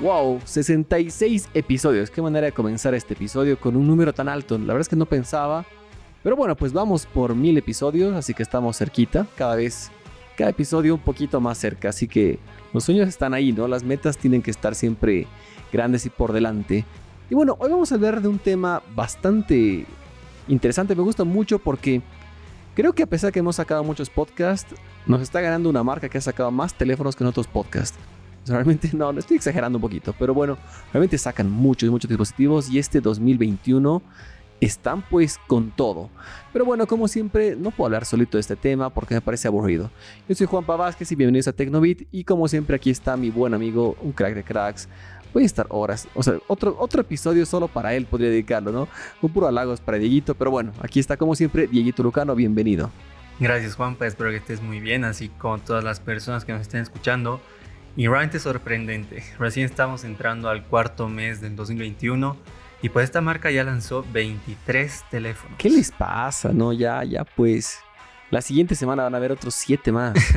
Wow, 66 episodios. Qué manera de comenzar este episodio con un número tan alto. La verdad es que no pensaba. Pero bueno, pues vamos por mil episodios, así que estamos cerquita. Cada vez, cada episodio un poquito más cerca. Así que los sueños están ahí, ¿no? Las metas tienen que estar siempre grandes y por delante. Y bueno, hoy vamos a hablar de un tema bastante interesante. Me gusta mucho porque creo que a pesar que hemos sacado muchos podcasts, nos está ganando una marca que ha sacado más teléfonos que en otros podcasts. Realmente no, no estoy exagerando un poquito, pero bueno, realmente sacan muchos, muchos dispositivos y este 2021 están pues con todo. Pero bueno, como siempre, no puedo hablar solito de este tema porque me parece aburrido. Yo soy Juan Vázquez y bienvenidos a Tecnobit y como siempre aquí está mi buen amigo, un crack de cracks. Voy a estar horas, o sea, otro, otro episodio solo para él podría dedicarlo, ¿no? Un puro halagos para Dieguito, pero bueno, aquí está como siempre Dieguito Lucano, bienvenido. Gracias Juanpa, espero que estés muy bien, así como todas las personas que nos estén escuchando. Y realmente sorprendente. Recién estamos entrando al cuarto mes del 2021 y pues esta marca ya lanzó 23 teléfonos. ¿Qué les pasa? No, ya, ya pues. La siguiente semana van a haber otros 7 más.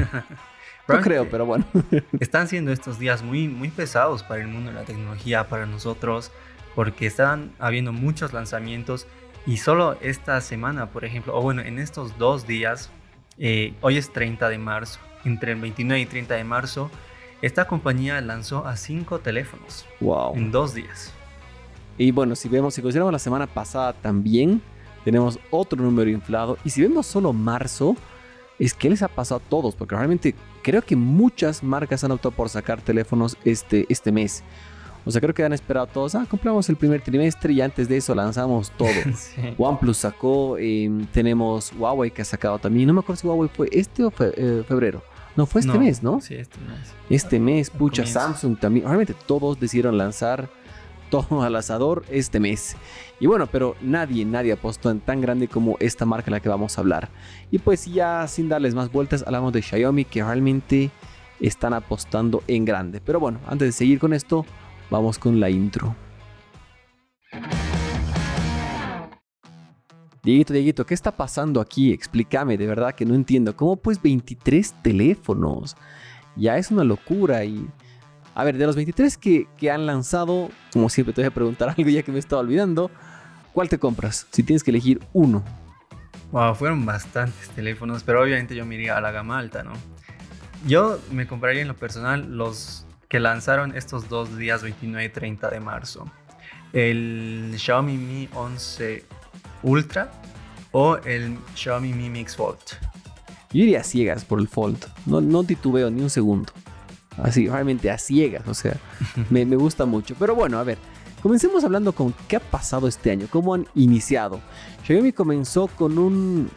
no creo, pero bueno. están siendo estos días muy, muy pesados para el mundo de la tecnología, para nosotros, porque están habiendo muchos lanzamientos y solo esta semana, por ejemplo, o bueno, en estos dos días, eh, hoy es 30 de marzo, entre el 29 y 30 de marzo, esta compañía lanzó a cinco teléfonos wow. en dos días. Y bueno, si vemos, si consideramos la semana pasada también, tenemos otro número inflado. Y si vemos solo marzo, es que les ha pasado a todos, porque realmente creo que muchas marcas han optado por sacar teléfonos este, este mes. O sea, creo que han esperado todos, ah, compramos el primer trimestre y antes de eso lanzamos todo. sí. OnePlus sacó, eh, tenemos Huawei que ha sacado también. No me acuerdo si Huawei fue este o fe, eh, febrero. No, fue este no, mes, ¿no? Sí, este mes. Este mes, pucha, Samsung también. Realmente todos decidieron lanzar todo al asador este mes. Y bueno, pero nadie, nadie apostó en tan grande como esta marca en la que vamos a hablar. Y pues ya sin darles más vueltas, hablamos de Xiaomi que realmente están apostando en grande. Pero bueno, antes de seguir con esto, vamos con la intro. Dieguito, Dieguito, ¿qué está pasando aquí? Explícame, de verdad que no entiendo. ¿Cómo pues 23 teléfonos? Ya es una locura y... A ver, de los 23 que, que han lanzado, como siempre te voy a preguntar algo ya que me estaba olvidando, ¿cuál te compras? Si tienes que elegir uno. Wow, fueron bastantes teléfonos, pero obviamente yo me iría a la gama alta, ¿no? Yo me compraría en lo personal los que lanzaron estos dos días 29 y 30 de marzo. El Xiaomi Mi 11 Ultra o el Xiaomi Mi Mix Fold. Yo iría a ciegas por el Fold. No, no titubeo ni un segundo. Así, realmente a ciegas. O sea, me, me, gusta mucho. Pero bueno, a ver. Comencemos hablando con qué ha pasado este año. Cómo han iniciado. Xiaomi comenzó con un...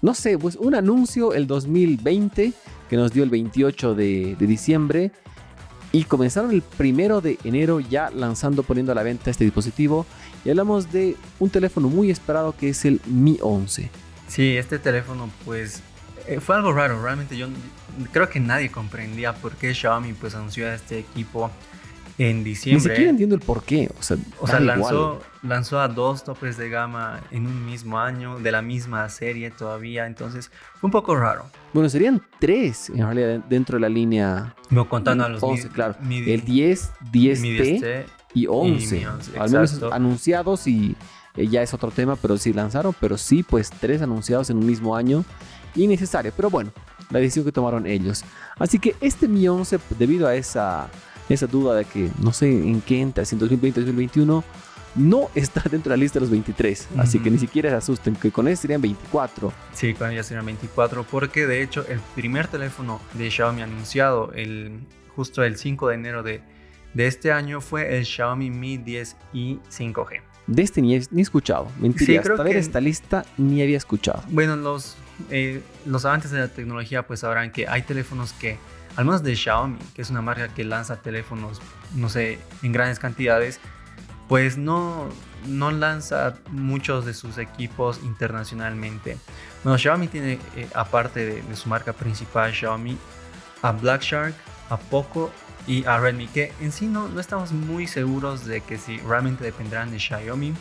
No sé, pues un anuncio el 2020 que nos dio el 28 de, de diciembre. Y comenzaron el primero de enero ya lanzando, poniendo a la venta este dispositivo. Y hablamos de un teléfono muy esperado que es el Mi 11. Sí, este teléfono pues eh, fue algo raro. Realmente yo creo que nadie comprendía por qué Xiaomi pues anunció a este equipo en diciembre. Ni siquiera entiendo el por qué. O sea, o sea lanzó, lanzó a dos topes de gama en un mismo año, de la misma serie todavía. Entonces fue un poco raro. Bueno, serían tres en realidad dentro de la línea. No contando a los 11, mi, claro. Mi, el 10, 10T, mi 10T y 11. Y 11 al menos anunciados y eh, ya es otro tema, pero sí lanzaron. Pero sí, pues tres anunciados en un mismo año. Innecesario, pero bueno, la decisión que tomaron ellos. Así que este Mi 11, debido a esa, esa duda de que no sé en qué entra, si en 2020 2021, no está dentro de la lista de los 23. Uh -huh. Así que ni siquiera se asusten, que con este serían 24. Sí, con ella serían 24, porque de hecho el primer teléfono de Xiaomi anunciado el, justo el 5 de enero de, de este año fue el Xiaomi Mi 10i 5G. De este ni he, ni he escuchado. Mentira, sí, hasta ver esta lista ni había escuchado. Bueno, los, eh, los avances de la tecnología pues sabrán que hay teléfonos que, al menos de Xiaomi, que es una marca que lanza teléfonos, no sé, en grandes cantidades, pues no, no lanza muchos de sus equipos internacionalmente. Bueno, Xiaomi tiene, eh, aparte de, de, su marca principal, Xiaomi, a Black Shark, a Poco y a Redmi, que en sí no, no estamos muy seguros de que si realmente dependerán de Xiaomi.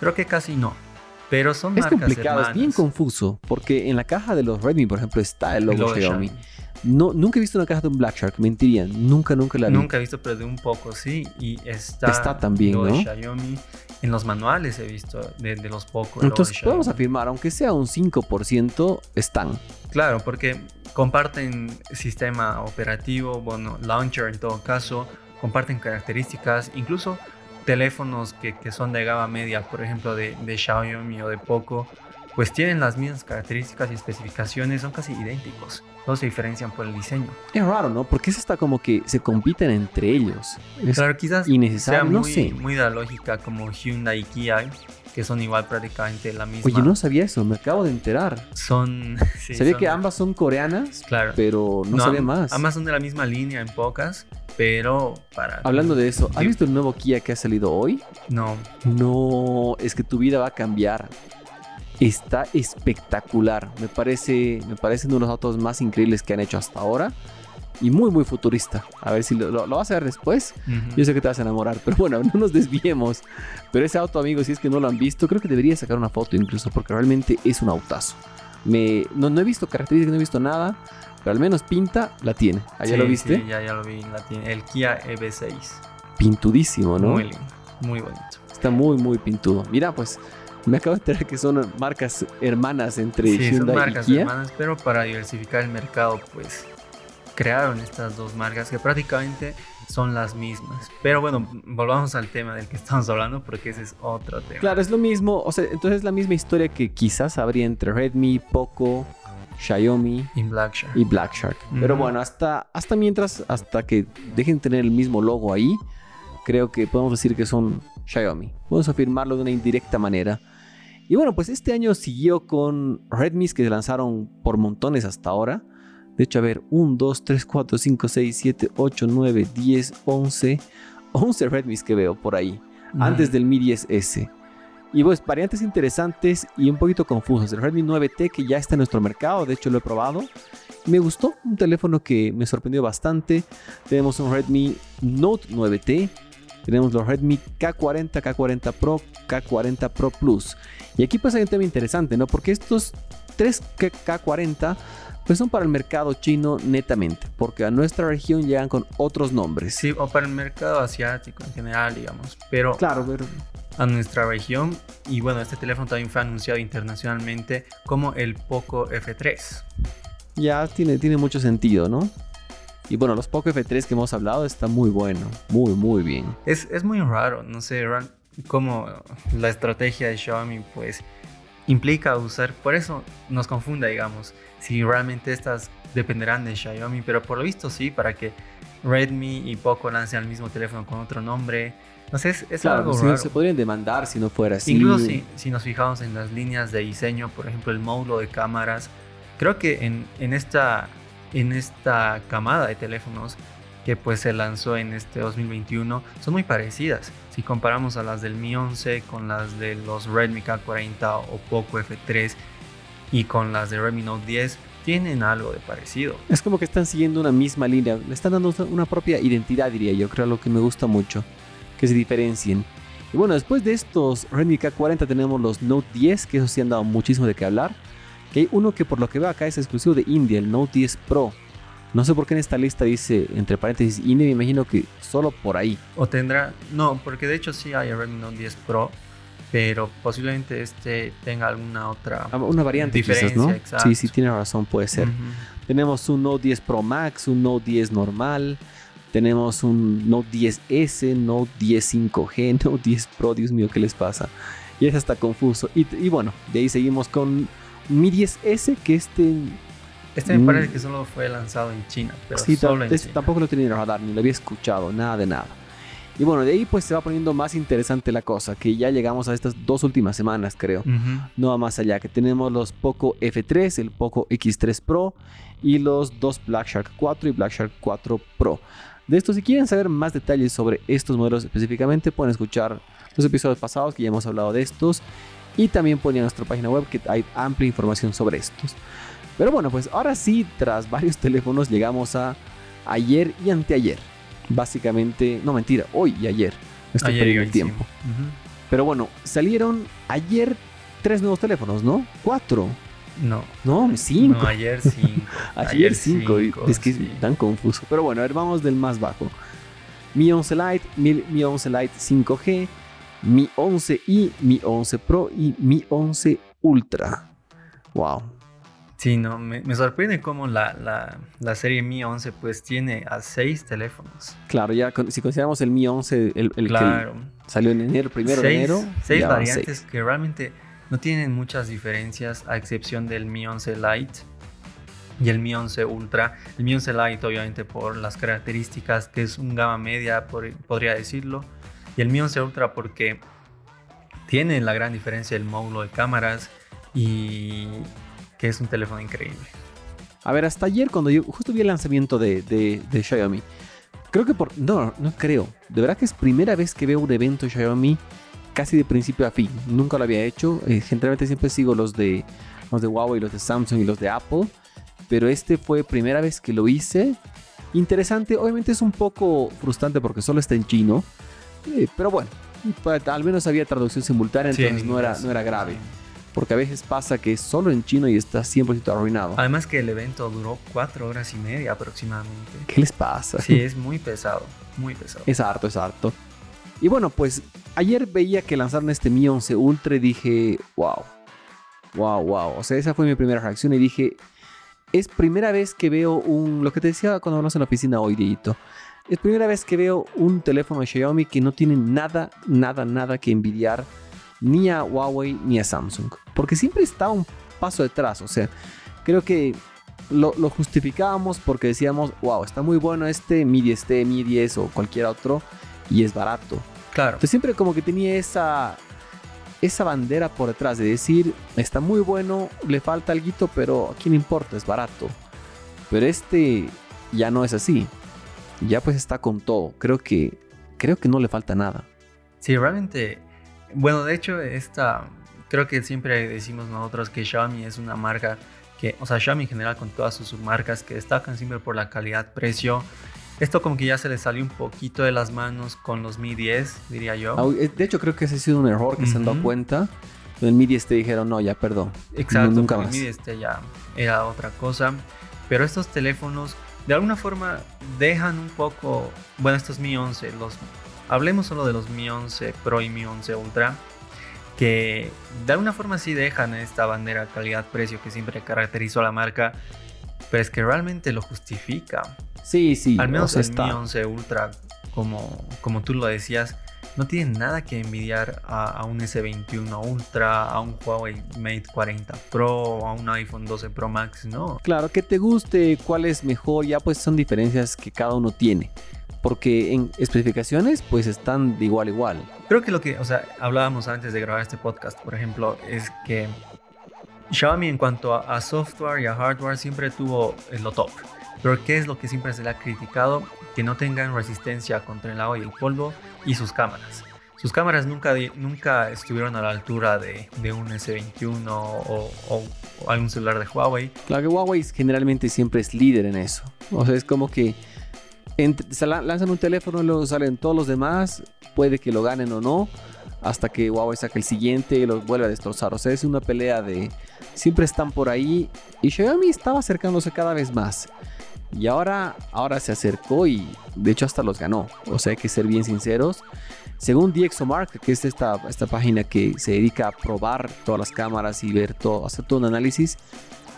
Creo que casi no. Pero son es marcas complicado, hermanas. es bien confuso, porque en la caja de los Redmi, por ejemplo, está el logo, Xiaomi. No, nunca he visto una caja de un Black Shark, mentiría. Nunca, nunca la vi. Nunca he visto, pero de un poco sí. Y está, Está también, lo de ¿no? Xiaomi. En los manuales he visto de, de los Poco. lo Entonces de podemos afirmar, aunque sea un 5%, están. Claro, porque comparten sistema operativo, bueno, launcher en todo caso, comparten características, incluso teléfonos que, que son de gama media, por ejemplo, de, de Xiaomi o de Poco, pues tienen las mismas características y especificaciones, son casi idénticos. No se diferencian por el diseño. Es raro, ¿no? Porque es hasta como que se compiten entre ellos. Es Claro, quizás innecesario, sea no muy, sé. muy de la lógica como Hyundai y Kia, que son igual prácticamente la misma. Oye, no sabía eso, me acabo de enterar. Son... sí, sabía son- que ambas son coreanas, Claro. pero no, sabía am- más. Ambas son de la misma línea en pocas, pero para... Hablando de eso, ¿has visto el nuevo Kia que ha salido hoy? No, No, es que tu vida va a cambiar. Está espectacular. Me parece, me parecen uno de los autos más increíbles que han hecho hasta ahora. Y muy, muy futurista. A ver si lo, lo- lo vas a ver después. Yo sé que te vas a enamorar, pero bueno, no nos desviemos. Pero ese auto, amigos, si es que no lo han visto, creo que debería sacar una foto incluso, porque realmente es un autazo. Me, no, no he visto características, no he visto nada, pero al menos pinta la tiene. ¿Allá Sí, lo viste? Sí, ya, ya lo vi. La tiene. El Kia EV6. Pintudísimo, ¿no? Muy lindo. Muy bonito. Está muy, muy pintudo. Mira, pues me acabo de enterar que son marcas hermanas entre Sí, son Hyundai marcas y Kia. hermanas, pero para diversificar el mercado, pues crearon estas dos marcas que prácticamente son las mismas. Pero bueno, volvamos al tema del que estamos hablando porque ese es otro tema. Claro, es lo mismo. O sea, entonces es la misma historia que quizás habría entre Redmi, Poco, Xiaomi En Blackshark. y Black Shark. Pero bueno, hasta, hasta mientras, hasta que dejen tener el mismo logo ahí, creo que podemos decir que son Xiaomi. Podemos afirmarlo de una indirecta manera. Y bueno, pues este año siguió con Redmi que se lanzaron por montones hasta ahora. De hecho, a ver, 1, 2, 3, 4, 5, 6, 7, 8, 9, 10, 11. 11 Redmi que veo por ahí antes del Mi 10S. Y pues variantes interesantes y un poquito confusas. El Redmi 9T que ya está en nuestro mercado, de hecho lo he probado. Me gustó, un teléfono que me sorprendió bastante. Tenemos un Redmi Note 9T. Tenemos los Redmi K40, K40 Pro, K40 Pro Plus. Y aquí pues hay un tema interesante, ¿no? Porque estos tres K- K40 pues son para el mercado chino netamente. Porque a nuestra región llegan con otros nombres. Sí, o para el mercado asiático en general, digamos. Pero Claro, pero a nuestra región. Y bueno, este teléfono también fue anunciado internacionalmente como el Poco F3. Ya tiene, tiene mucho sentido, ¿no? Y bueno, los Poco F3 que hemos hablado está muy bueno, muy, muy bien. Es, es muy raro, no sé, cómo la estrategia de Xiaomi pues implica usar, por eso nos confunda, digamos, si realmente estas dependerán de Xiaomi, pero por lo visto sí, para que Redmi y Poco lancen el mismo teléfono con otro nombre. No sé, es, es Claro, algo raro. se podrían demandar si no fuera así. Incluso si, si nos fijamos en las líneas de diseño, por ejemplo, el módulo de cámaras, creo que en, en esta, en esta camada de teléfonos que pues se lanzó en este 2021 son muy parecidas. Si comparamos a las del Mi 11 con las de los Redmi K40 o Poco F3 y con las de Redmi Note 10, tienen algo de parecido. Es como que están siguiendo una misma línea, le están dando una propia identidad, diría yo, creo lo que me gusta mucho, que se diferencien. Y bueno, después de estos Redmi K40 tenemos los Note 10, que esos sí han dado muchísimo de qué hablar. Que hay uno que por lo que veo acá es exclusivo de India, el Note 10 Pro. No sé por qué en esta lista dice entre paréntesis India, me imagino que solo por ahí. O tendrá, no, porque de hecho sí hay el Redmi Note 10 Pro, pero posiblemente este tenga alguna otra Ah, Una variante quizás, ¿no? Exacto. Sí, sí, tiene razón, puede ser. Tenemos un Note 10 Pro Max, un Note 10 normal. Tenemos un Note 10S, Note 10 5G, Note 10 Pro. Dios mío, ¿qué les pasa? Y es hasta confuso. Y, y bueno, de ahí seguimos con Mi 10S, que este, Este me Mm. parece que solo fue lanzado en China, pero sí, solo en este China. tampoco lo tenía en el radar, ni lo había escuchado, nada de nada. Y bueno, de ahí pues se va poniendo más interesante la cosa, que ya llegamos a estas dos últimas semanas, creo. Ujú. no va más allá, que tenemos los Poco F3, el Poco X3 Pro y los dos Black Shark 4 y Black Shark 4 Pro. De esto, si quieren saber más detalles sobre estos modelos específicamente, pueden escuchar los episodios pasados que ya hemos hablado de estos y también pueden ir a nuestra página web que hay amplia información sobre estos. Pero bueno, pues ahora sí, tras varios teléfonos llegamos a ayer y anteayer. Básicamente, no mentira, hoy y ayer. Estoy Ayer perdiendo el tiempo. Pero bueno, salieron ayer tres nuevos teléfonos, ¿no? Cuatro. No. No, 5. No, ayer 5. ayer 5. Es que es tan confuso. Pero bueno, a ver, vamos del más bajo. Mi 11 Lite, Mi, Mi 11 Lite 5G, Mi 11i, Mi 11 Pro y Mi 11 Ultra. Wow. Sí, no, me, sorprende cómo la, serie Mi 11 pues tiene a 6 teléfonos. Claro, ya si consideramos el Mi 11, el, el que salió en enero, primero de enero. 6 variantes que realmente no tienen muchas diferencias a excepción del Mi 11 Lite y el Mi 11 Ultra. El Mi 11 Lite obviamente por las características que es un gama media, podría decirlo. Y el Mi 11 Ultra porque tiene la gran diferencia el módulo de cámaras y que es un teléfono increíble. A ver, hasta ayer cuando yo justo vi el lanzamiento de, de, Xiaomi, creo que por... No, no creo. De verdad que es primera vez que veo un evento Xiaomi casi de principio a fin. Nunca lo había hecho. Eh, generalmente siempre sigo los de, los de Huawei, los de Samsung y los de Apple. Pero este fue primera vez que lo hice. Interesante, obviamente es un poco frustrante porque solo está en chino. Eh, pero bueno, pues, al menos había traducción simultánea, entonces no, era, no era grave. Porque a veces pasa que es solo en chino y está 100% arruinado. Además que el evento duró cuatro horas y media aproximadamente. ¿Qué les pasa? Sí, es muy pesado, muy pesado. Es harto, es harto. Y bueno, pues ayer veía que lanzaron este Mi 11 Ultra y dije, wow, wow, wow. O sea, esa fue mi primera reacción y dije, es primera vez que veo un, lo que te decía cuando hablamos en la oficina hoy, Dieguito. Es primera vez que veo un teléfono de Xiaomi que no tiene nada, nada, nada que envidiar ni a Huawei ni a Samsung. Porque siempre está un paso detrás. O sea, creo que lo, lo justificábamos porque decíamos, wow, está muy bueno este Mi 10T, Mi 10 o cualquier otro y es barato. Claro. Entonces siempre como que tenía esa, esa bandera por detrás de decir, está muy bueno, le falta algo, pero a quién importa, es barato. Pero este ya no es así. Ya pues está con todo. Creo que, creo que no le falta nada. Sí, realmente, bueno, de hecho, esta, creo que siempre decimos nosotros que Xiaomi es una marca que, o sea, Xiaomi en general con todas sus marcas que destacan siempre por la calidad-precio esto como que ya se le salió un poquito de las manos con los Mi 10, diría yo. Eh, de hecho, creo que ese ha sido un error que se han dado cuenta. En el Mi 10 te dijeron, no, ya, perdón. Exacto, nunca más. el Mi 10 ya era otra cosa. Pero estos teléfonos, de alguna forma, dejan un poco... Bueno, estos Mi 11, los, hablemos solo de los Mi 11 Pro y Mi 11 Ultra. Que de alguna forma sí dejan esta bandera calidad-precio que siempre caracterizó a la marca. Pero es que realmente lo justifica. Sí, sí. Al menos el Mi 11 Ultra, como, como tú lo decías, no tiene nada que envidiar a, un S21 Ultra, a un Huawei Mate 40 Pro, a un iPhone 12 Pro Max, no. Claro, que te guste, cuál es mejor, ya pues son diferencias que cada uno tiene. Porque en especificaciones pues están de igual a igual. Creo que lo que, o sea, hablábamos antes de grabar este podcast, por ejemplo, es que Xiaomi en cuanto a, a software y a hardware siempre tuvo lo top. Pero ¿qué es lo que siempre se le ha criticado? Que no tengan resistencia contra el agua y el polvo y sus cámaras. Sus cámaras nunca, nunca estuvieron a la altura de, un S21 o, algún celular de Huawei. Claro que Huawei generalmente siempre es líder en eso. O sea, es como que se lanzan un teléfono y luego salen todos los demás, puede que lo ganen o no, hasta que Huawei saque el siguiente y los vuelve a destrozar. O sea, es una pelea de... Siempre están por ahí y Xiaomi estaba acercándose cada vez más. Y ahora, ahora se acercó y de hecho hasta los ganó. O sea, hay que ser bien sinceros. Según DxOMark, que es esta, esta página que se dedica a probar todas las cámaras y ver todo, hacer todo un análisis,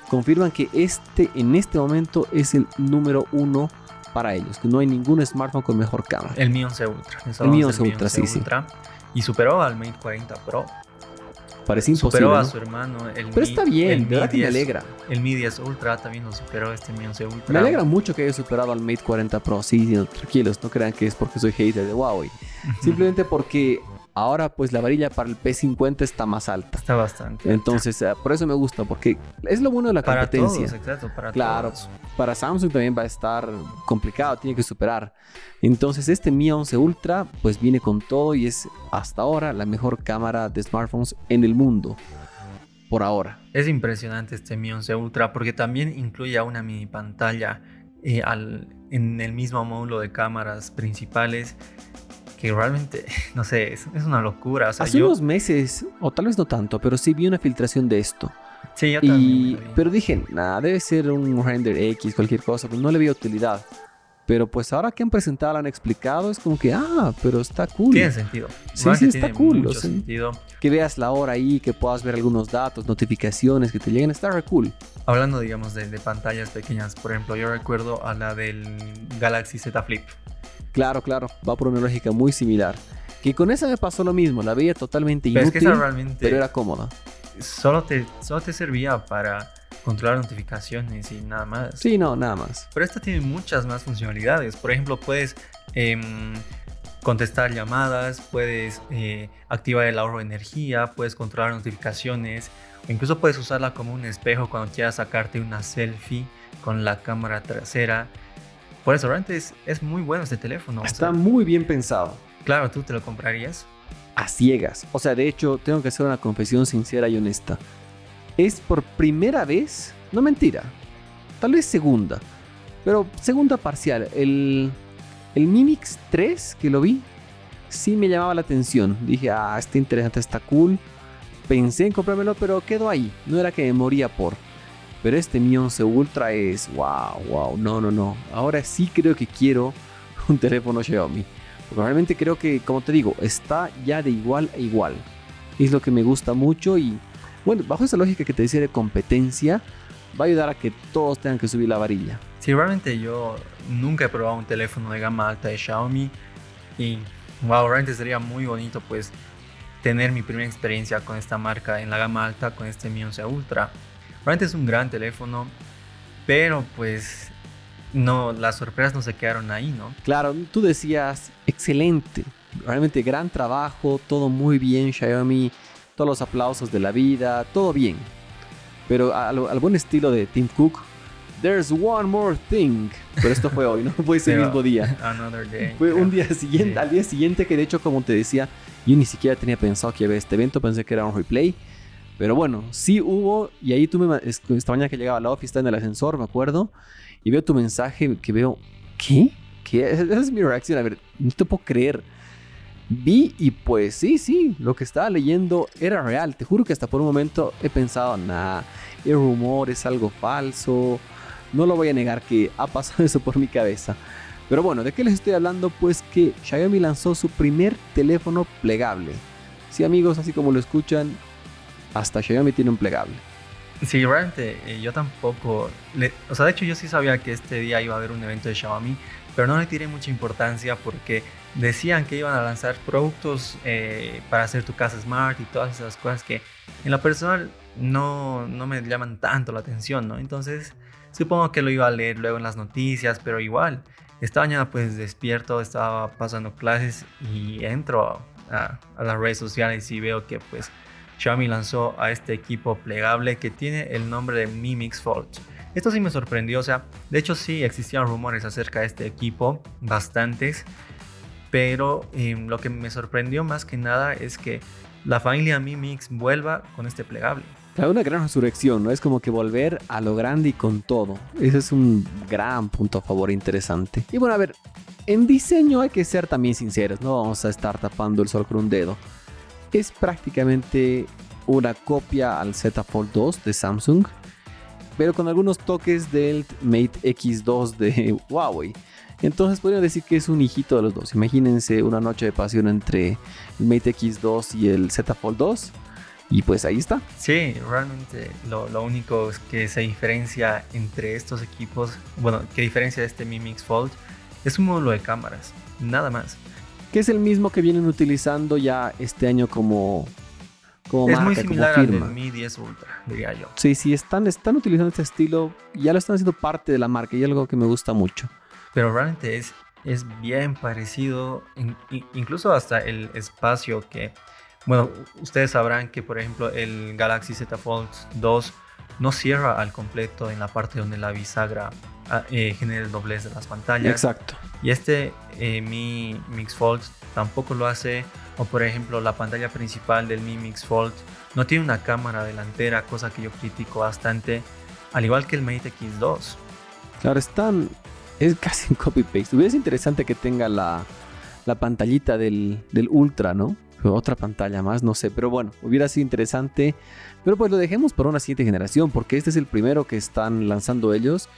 confirman que este en este momento es el número uno para ellos, que no hay ningún smartphone con mejor cámara. El Mi 11 Ultra. El Mi 11 Ultra, sí, sí. Y superó al Mate 40 Pro. Parece imposible. Superó a su hermano. El Pero está bien, de verdad que me alegra. El Mi 10 Ultra también lo superó, este Mi 11 Ultra. Me alegra mucho que haya superado al Mate 40 Pro. Sí, tranquilos, no crean que es porque soy hater de Huawei. Simplemente porque Ahora pues la varilla para el P50 está más alta. Está bastante. Entonces, eh, por eso me gusta, porque es lo bueno de la competencia. Para todos, exacto, para claro, para Samsung también va a estar complicado, tiene que superar. Entonces, este Mi 11 Ultra pues viene con todo y es hasta ahora la mejor cámara de smartphones en el mundo. Por ahora. Es impresionante este Mi 11 Ultra porque también incluye una mini pantalla eh, en el mismo módulo de cámaras principales que realmente, no sé, es, una locura. Hace unos meses, o tal vez no tanto, pero sí vi una filtración de esto. Sí, yo también. pero dije, nada, debe ser un render X, cualquier cosa, pues no le vi utilidad. Pero pues ahora que han presentado, lo han explicado, es como que, ah, pero está cool. Tiene sentido. Sí, sí, está cool, Mucho o sea. sentido. Que veas la hora ahí, que puedas ver algunos datos, notificaciones que te lleguen, está re cool. Hablando, digamos, de, de pantallas pequeñas, por ejemplo, yo recuerdo a la del Galaxy Z Flip. Claro, claro, va por una lógica muy similar. Que con esa me pasó lo mismo, la veía totalmente Pero es inútil, que realmente pero era cómoda. solo, te, solo te servía para controlar notificaciones y nada más. Sí, no, nada más. Pero esta tiene muchas más funcionalidades. Por ejemplo, puedes em, contestar llamadas, puedes eh, activar el ahorro de energía, puedes controlar notificaciones, o incluso puedes usarla como un espejo cuando quieras sacarte una selfie con la cámara trasera. Por eso, realmente es, es muy bueno este teléfono. o Está sea, muy bien pensado. claro, tú te lo comprarías. a ciegas. O sea, de hecho, tengo que hacer una confesión sincera y honesta. Es por primera vez, no mentira, tal vez segunda, pero segunda parcial. El, el Mimix 3 que lo vi, sí me llamaba la atención. Dije, ah, está interesante, está cool. Pensé en comprármelo, pero quedó ahí. No era que me moría por. Pero este Mi 11 Ultra es, wow, wow, no, no, no. Ahora sí creo que quiero un teléfono Xiaomi. Porque realmente creo que, como te digo, está ya de igual a igual. Es lo que me gusta mucho y, bueno, bajo esa lógica que te decía de competencia, va a ayudar a que todos tengan que subir la varilla. Sí, realmente yo nunca he probado un teléfono de gama alta de Xiaomi y wow, realmente sería muy bonito pues tener mi primera experiencia con esta marca en la gama alta con este Mi 11 Ultra. Realmente es un gran teléfono, pero pues no, las sorpresas no se quedaron ahí, ¿no? Claro, tú decías, excelente, realmente gran trabajo, todo muy bien, Xiaomi, todos los aplausos de la vida, todo bien. Pero al, al buen estilo de Tim Cook, there's one more thing. Pero esto fue hoy, no fue ese mismo día. Another day. Fue un día siguiente, Sí. al día siguiente que de hecho como te decía, yo ni siquiera tenía pensado que iba a haber este evento, pensé que era un replay. Pero bueno, sí hubo y ahí tú me esta mañana que llegaba a la office, en el ascensor, me acuerdo, y veo tu mensaje que veo, ¿qué? ¿Qué? Esa es mi reacción, a ver, no te puedo creer. Vi y pues sí, sí, lo que estaba leyendo era real. Te juro que hasta por un momento he pensado, nah, es rumor, es algo falso. No lo voy a negar que ha pasado eso por mi cabeza. Pero bueno, ¿de qué les estoy hablando? Pues que Xiaomi lanzó su primer teléfono plegable. Sí, amigos, así como lo escuchan, hasta Xiaomi tiene un plegable. Sí, realmente eh, yo tampoco. o sea, de hecho, yo sí sabía que este día iba a haber un evento de Xiaomi, pero no le tiré mucha importancia porque decían que iban a lanzar productos eh, para hacer tu casa smart y todas esas cosas que en lo personal no, no me llaman tanto la atención, ¿no? Entonces, supongo que lo iba a leer luego en las noticias, pero igual. Esta mañana, pues despierto, estaba pasando clases y entro a las redes sociales y veo que, pues, Xiaomi lanzó a este equipo plegable que tiene el nombre de Mi Mix Fold. Esto sí me sorprendió, o sea, de hecho sí existían rumores acerca de este equipo, bastantes, pero eh, lo que me sorprendió más que nada es que la familia Mi Mix vuelva con este plegable. Claro, una gran resurrección, ¿no? Es como que volver a lo grande y con todo. Ese es un gran punto a favor interesante. Y bueno, a ver, en diseño hay que ser también sinceros, no vamos a estar tapando el sol con un dedo. Es prácticamente una copia al Z Fold 2 de Samsung, pero con algunos toques del Mate X2 de Huawei. Entonces podría decir que es un hijito de los dos. Imagínense una noche de pasión entre el Mate X2 y el Z Fold 2. Y pues ahí está. Sí, realmente lo, único que se diferencia entre estos equipos, bueno, que diferencia este Mi Mix Fold, es un módulo de cámaras, nada más. Que es el mismo que vienen utilizando ya este año como, como es marca, muy como similar firma. Mi 10 Ultra, diría yo. Sí, sí, están, están utilizando este estilo, ya lo están haciendo parte de la marca y es algo que me gusta mucho. Pero realmente es, es bien parecido, in- in- incluso hasta el espacio que, bueno, ustedes sabrán que por ejemplo el Galaxy Z Fold 2 no cierra al completo en la parte donde la bisagra eh, genera el doblez de las pantallas. Exacto. Y este eh, Mi Mix Fold tampoco lo hace. O por ejemplo la pantalla principal del Mi Mix Fold no tiene una cámara delantera, cosa que yo critico bastante. Al igual que el Mate X2. Claro, están, es casi un copy-paste. Hubiera sido interesante que tenga la, la pantallita del, del Ultra, ¿no? Otra pantalla más, no sé, pero bueno, hubiera sido interesante. Pero pues lo dejemos para una siguiente generación, porque este es el primero que están lanzando ellos.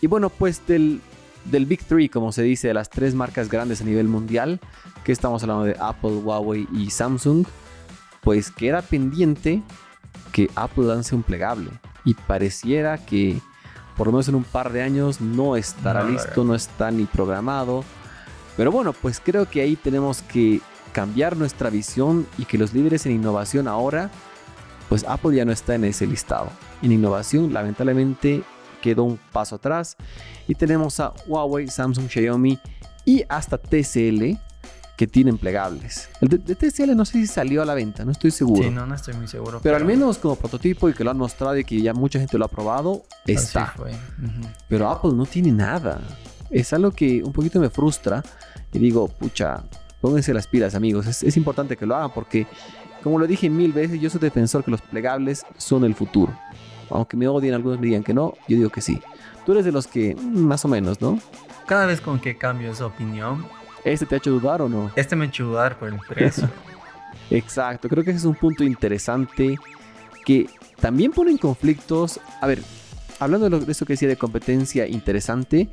Y bueno, pues del, del Big Three, como se dice, de las tres marcas grandes a nivel mundial, que estamos hablando de Apple, Huawei y Samsung, pues queda pendiente que Apple lance un plegable. Y pareciera que por lo menos en un par de años no estará listo, no está ni programado. Pero bueno, pues creo que ahí tenemos que cambiar nuestra visión y que los líderes en innovación ahora, pues Apple ya no está en ese listado. En innovación, lamentablemente, quedó un paso atrás y tenemos a Huawei, Samsung, Xiaomi y hasta TCL que tienen plegables. El de, TCL no sé si salió a la venta, no estoy seguro. Sí, no, no estoy muy seguro. Pero, al menos como prototipo y que lo han mostrado y que ya mucha gente lo ha probado, está. Pero Apple no tiene nada. Es algo que un poquito me frustra y digo, pucha, pónganse las pilas amigos. Es, es importante que lo hagan porque, como lo dije mil veces, yo soy defensor que los plegables son el futuro. Aunque me odien algunos me digan que no, yo digo que sí. Tú eres de los que, más o menos, ¿no? Cada vez con que cambio esa opinión, ¿Este te ha hecho dudar o no? Este me ha hecho dudar por el precio. Exacto, creo que ese es un punto interesante que también pone en conflictos. A ver, hablando de, lo, de eso que decía de competencia interesante,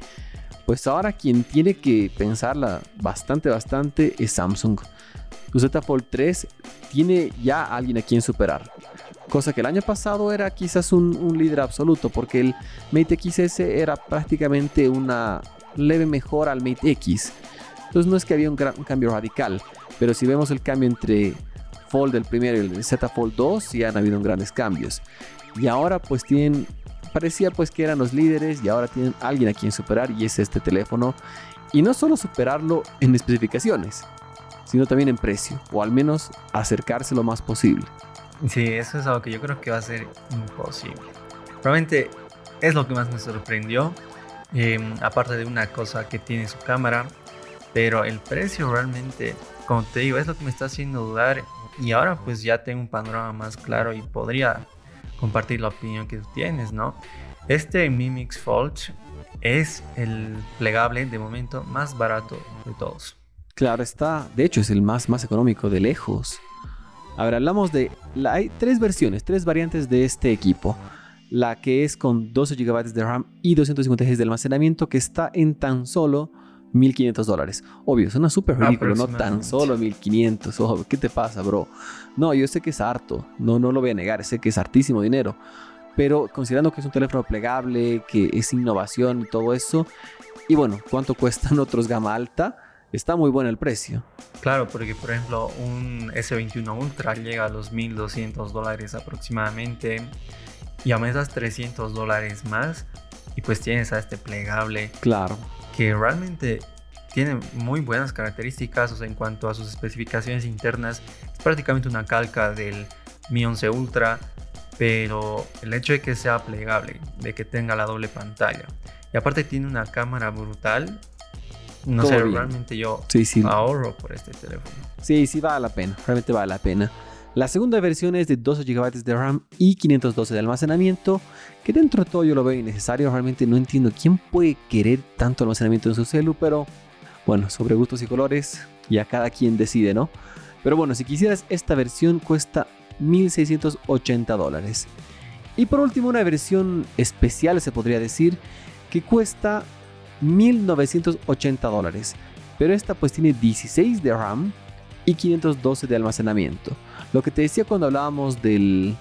pues ahora quien tiene que pensarla bastante, bastante es Samsung. Su Z Fold 3 tiene ya a alguien a quien superar. Cosa que el año pasado era quizás un, líder absoluto, porque el Mate XS era prácticamente una leve mejora al Mate X. Entonces no es que había un, cambio radical, pero si vemos el cambio entre Fold del primero y el Z Fold 2, sí han habido grandes cambios. Y ahora pues tienen, parecía pues que eran los líderes y ahora tienen alguien a quien superar y es este teléfono. Y no solo superarlo en especificaciones, sino también en precio, o al menos acercarse lo más posible. Sí, eso es algo que yo creo que va a ser imposible. Probablemente es lo que más me sorprendió. Em, aparte de una cosa que tiene su cámara, pero el precio realmente, como te digo, es lo que me está haciendo dudar. Y ahora pues ya tengo un panorama más claro y podría compartir la opinión que tienes, ¿no? Este Mimix Fold es el plegable de momento más barato de todos. Claro está, de hecho es el más, más económico de lejos. Ahora hablamos de, la, hay tres versiones, tres variantes de este equipo. La que es con 12 GB de RAM y 256 de almacenamiento que está en tan solo 1500 dólares. Obvio, suena súper ridículo, no tan solo 1500. Ojo, ¿qué te pasa, bro? No, yo sé que es harto, no, no lo voy a negar, sé que es hartísimo dinero. Pero considerando que es un teléfono plegable, que es innovación y todo eso, y bueno, ¿cuánto cuestan otros gama alta? Está muy bueno el precio. Claro, porque por ejemplo un S21 Ultra llega a los 1200 dólares aproximadamente y aumentas 300 dólares más y pues tienes a este plegable. Claro que realmente tiene muy buenas características en cuanto a sus especificaciones internas. Es prácticamente una calca del Mi 11 Ultra, pero el hecho de que sea plegable, de que tenga la doble pantalla y aparte tiene una cámara brutal, no sé, realmente yo ahorro por este teléfono. Sí, sí vale la pena, realmente vale la pena. La segunda versión es de 12 GB de RAM y 512 de almacenamiento, que dentro de todo yo lo veo innecesario, realmente no entiendo quién puede querer tanto almacenamiento en su celu, pero bueno, sobre gustos y colores, ya cada quien decide, ¿no? Pero bueno, si quisieras esta versión cuesta 1680 dólares. Y por último, una versión especial se podría decir que cuesta 1980 dólares. Pero esta pues tiene 16 de RAM y 512 de almacenamiento. Lo que te decía cuando hablábamos del...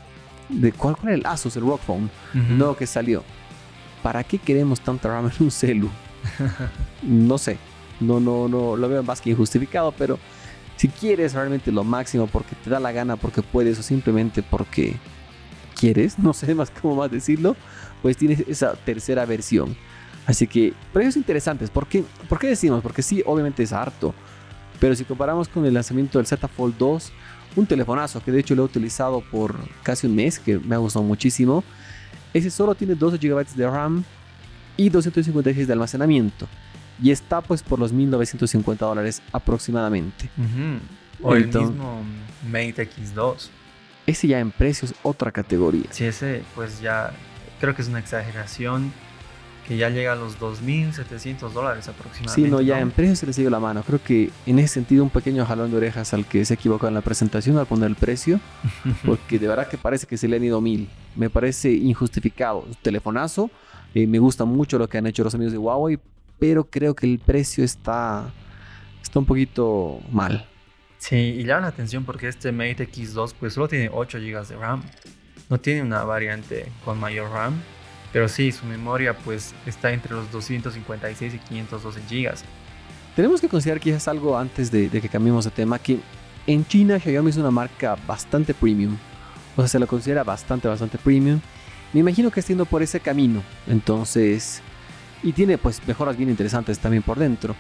De, ¿cuál, era el Asus, el Rock Phone? No, que salió. ¿Para qué queremos tanta RAM en un celu? no sé. No, no, no, lo veo más que injustificado, pero si quieres realmente lo máximo porque te da la gana, porque puedes o simplemente porque quieres, no sé más cómo más decirlo, pues tienes esa tercera versión. Así que precios interesantes. ¿Por qué, ¿Por qué decimos? Porque sí, obviamente es harto. Pero si comparamos con el lanzamiento del Z Fold 2, un telefonazo que de hecho lo he utilizado por casi un mes, que me ha gustado muchísimo. Ese solo tiene 12 GB de RAM y 256 de almacenamiento. Y está pues por los 1950 dólares aproximadamente. O el mismo Mate X2. Ese ya en precios otra categoría. Sí, ese pues ya creo que es una exageración que ya llega a los 2.700 dólares aproximadamente. Sí, no, ya en precio se le sigue la mano. Creo que en ese sentido un pequeño jalón de orejas al que se equivocó en la presentación al poner el precio, porque de verdad que parece que se le han ido mil. Me parece injustificado. Telefonazo, eh, me gusta mucho lo que han hecho los amigos de Huawei, pero creo que el precio está, está un poquito mal. Sí, y llama la atención porque este Mate X2 pues solo tiene 8 GB de RAM. No tiene una variante con mayor RAM, pero sí, su memoria pues está entre los 256 y 512 GB. Tenemos que considerar quizás algo antes de, que cambiemos de tema, que en China Xiaomi es una marca bastante premium. O sea, se lo considera bastante, bastante premium. Me imagino que está yendo por ese camino. Entonces, y tiene pues mejoras bien interesantes también por dentro.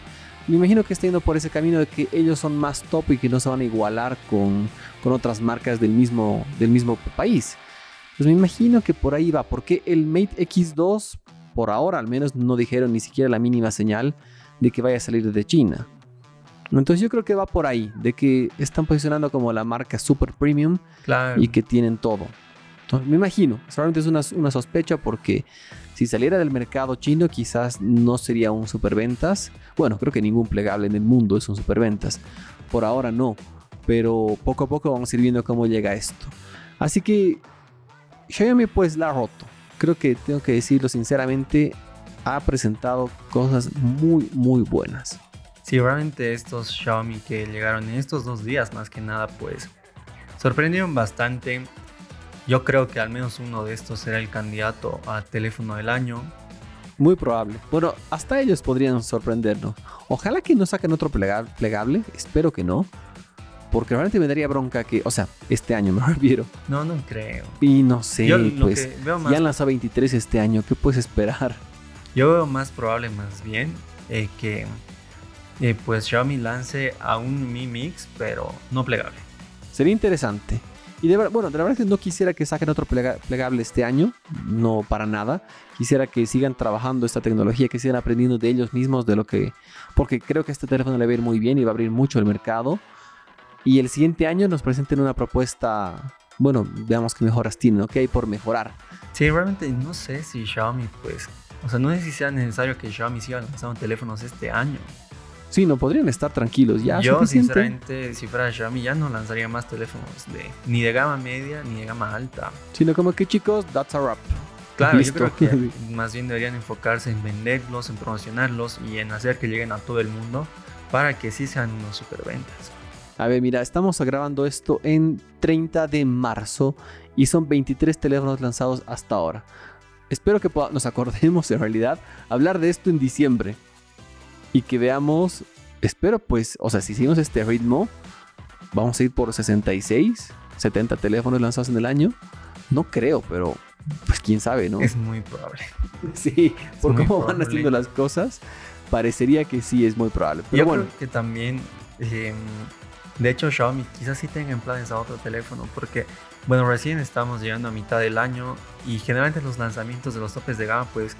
Me imagino que está yendo por ese camino de que ellos son más top y que no se van a igualar con, con otras marcas del mismo, del mismo país. Pues me imagino que por ahí va, porque el Mate X2, por ahora al menos, no dijeron ni siquiera la mínima señal de que vaya a salir de China. Entonces yo creo que va por ahí, de que están posicionando como la marca super premium Claro. y que tienen todo. Entonces, me imagino, solamente es una, una sospecha porque si saliera del mercado chino quizás no sería un superventas. Bueno, creo que ningún plegable en el mundo es un superventas. Por ahora no, pero poco a poco vamos a ir viendo cómo llega esto. Así que Xiaomi pues la ha roto. Creo que tengo que decirlo sinceramente, ha presentado cosas muy muy buenas. Sí, realmente estos Xiaomi que llegaron en estos dos días más que nada pues sorprendieron bastante. Yo creo que al menos uno de estos será el candidato a teléfono del año. Muy probable. Bueno, hasta ellos podrían sorprendernos. Ojalá que no saquen otro plega- plegable. Espero que no. Porque realmente me daría bronca que, o sea, este año me refiero. No, no creo. Y no sé, Yo pues más, ya han lanzado 23 este año. ¿Qué puedes esperar? yo veo más probable más bien eh, que eh, pues Xiaomi lance a un Mi Mix, pero no plegable. Sería interesante. Y de verdad, bueno, de la verdad es que no quisiera que saquen otro plega- plegable este año. No para nada. Quisiera que sigan trabajando esta tecnología, que sigan aprendiendo de ellos mismos, de lo que... Porque creo que este teléfono le va a ir muy bien y va a abrir mucho el mercado. Y el siguiente año nos presenten una propuesta... Bueno, veamos qué mejoras tienen, ¿ok? Por mejorar. Sí, realmente no sé si Xiaomi pues... O sea, no sé si sea necesario que Xiaomi siga lanzando teléfonos este año. Sí, no podrían estar tranquilos ya. Yo, suficiente. sinceramente, si fuera Xiaomi, ya no lanzaría más teléfonos de ni de gama media ni de gama alta. Sino como que chicos, that's a wrap. Claro, Listo. yo creo que más bien deberían enfocarse en venderlos, en promocionarlos y en hacer que lleguen a todo el mundo para que sí sean unos superventas. A ver, mira, estamos grabando esto en 30 de marzo y son 23 teléfonos lanzados hasta ahora. Espero que nos acordemos en realidad hablar de esto en diciembre y que veamos, espero pues, o sea, si seguimos este ritmo, vamos a ir por 66, 70 teléfonos lanzados en el año. No creo, pero pues quién sabe, ¿no? Es muy probable. Sí, por cómo van haciendo las cosas, parecería que sí es muy probable. Pero Yo bueno, creo que también, eh, de hecho, Xiaomi quizás sí tengan planes a otro teléfono, porque, bueno, recién estamos llegando a mitad del año y generalmente los lanzamientos de los topes de gama, pues,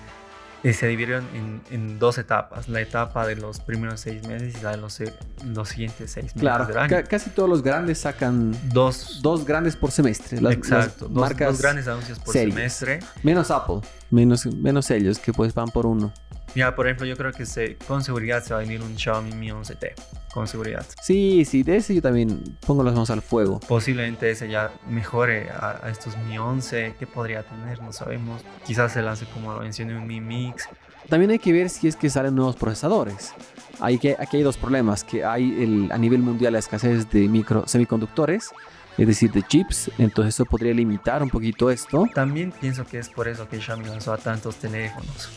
eh, se dividieron en, en dos etapas: la etapa de los primeros seis meses y la de los, los siguientes seis meses claro, del año. ca- casi todos los grandes sacan dos, dos grandes por semestre. Las, exacto, las dos, marcas dos grandes anuncios por semestre. menos Apple, menos, menos ellos que pues van por uno. Ya, por ejemplo, yo creo que se, con seguridad se va a venir un Xiaomi Mi 11T. Con seguridad. Sí, sí, de ese yo también pongo las manos al fuego. Posiblemente ese ya mejore a, a estos Mi 11. ¿Qué podría tener? No sabemos. Quizás se lance como lo mencioné un Mi Mix. También hay que ver si es que salen nuevos procesadores. Hay que, aquí hay dos problemas, que hay el, a nivel mundial la escasez de micro, semiconductores, es decir, de chips, entonces eso podría limitar un poquito esto. También pienso que es por eso que Xiaomi lanzó a tantos teléfonos.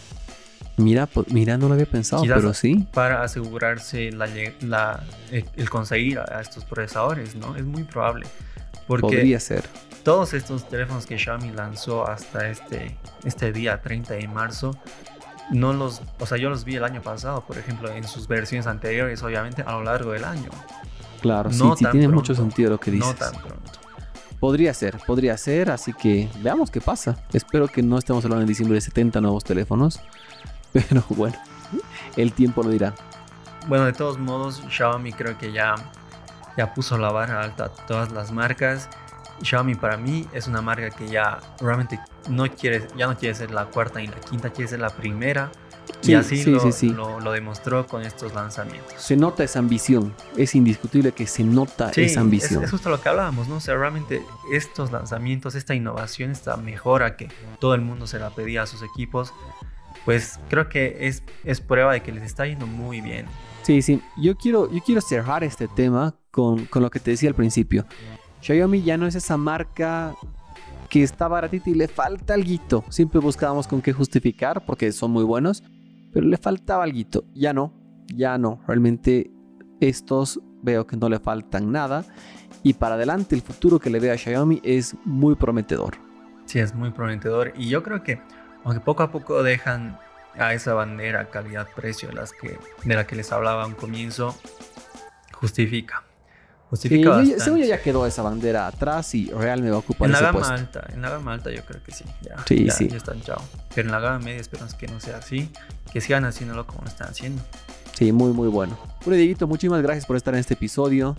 Mira, po- mira, no lo había pensado, Quizás- pero sí. Para asegurarse la, la- el, conseguir a estos procesadores, ¿no? Es muy probable. Porque Podría ser. todos estos teléfonos que Xiaomi lanzó hasta este, este día 30 de marzo, no los, o sea, yo los vi el año pasado, por ejemplo, en sus versiones anteriores, obviamente a lo largo del año. Claro, No sí, sí tiene pronto. mucho sentido lo que dices. No tan pronto. Podría ser, podría ser, así que veamos qué pasa. Espero que no estemos hablando en diciembre de 70 nuevos teléfonos, pero bueno, el tiempo lo dirá. Bueno, de todos modos, Xiaomi creo que ya, ya puso la vara alta a todas las marcas Xiaomi para mí es una marca que ya realmente no quiere, ya no quiere ser la cuarta ni la quinta, quiere ser la primera. y así lo, lo, demostró con estos lanzamientos. Se nota esa ambición, es indiscutible que se nota esa ambición. Es, es, justo lo que hablábamos, ¿no? O sea, realmente estos lanzamientos, esta innovación, esta mejora que todo el mundo se la pedía a sus equipos, pues creo que es, es prueba de que les está yendo muy bien. Sí, sí, yo quiero, yo quiero cerrar este tema con, con lo que te decía al principio. Xiaomi ya no es esa marca que está baratita y le falta algo. Siempre buscábamos con qué justificar porque son muy buenos, pero le faltaba algo. Ya no, ya no. Realmente estos veo que no le faltan nada y para adelante el futuro que le veo a Xiaomi es muy prometedor. Sí, es muy prometedor y yo creo que aunque poco a poco dejan a esa bandera calidad-precio de, la que les hablaba a un comienzo, justifica. Justifica sí, según ya quedó esa bandera atrás y Real me va a ocupar en la gama alta, en la gama alta yo creo que sí. Ya, sí, ya, sí. Ya están chao. Pero en la gama media esperamos que no sea así, que sigan haciéndolo como lo están haciendo. Sí, muy muy bueno. Bueno, Dieguito, muchísimas gracias por estar en este episodio,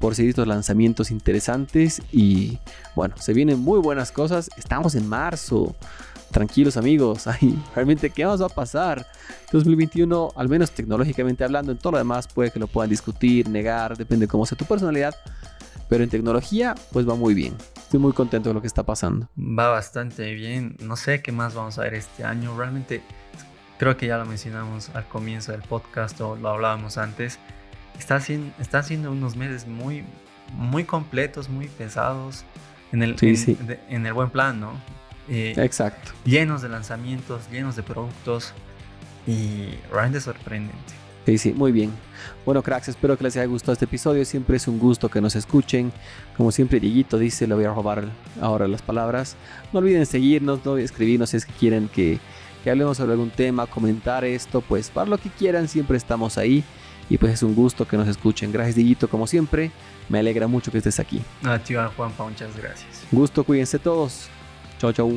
por seguir estos lanzamientos interesantes y bueno, se vienen muy buenas cosas. Estamos en marzo tranquilos amigos, ay, realmente qué más va a pasar. 2021, al menos tecnológicamente hablando, en todo lo demás puede que lo puedan discutir, negar, depende de cómo sea tu personalidad, pero en tecnología pues va muy bien. Estoy muy contento de lo que está pasando. Va bastante bien, no sé qué más vamos a ver este año, realmente creo que ya lo mencionamos al comienzo del podcast o lo hablábamos antes. Está siendo, está siendo unos meses muy, muy completos, muy pesados en el, en el buen plan, ¿no? Eh, Exacto. Llenos de lanzamientos, llenos de productos y realmente sorprendente. Sí, sí, muy bien. Bueno, cracks, espero que les haya gustado este episodio. Siempre es un gusto que nos escuchen. Como siempre, Dieguito dice, le voy a robar ahora las palabras. No olviden seguirnos, no escribirnos si es que quieren que, que hablemos sobre algún tema, comentar esto, pues para lo que quieran, siempre estamos ahí. Y pues es un gusto que nos escuchen. Gracias, Dieguito, como siempre. Me alegra mucho que estés aquí. Ah, tío Juanpa, muchas gracias. Gusto, cuídense todos. cho Châu.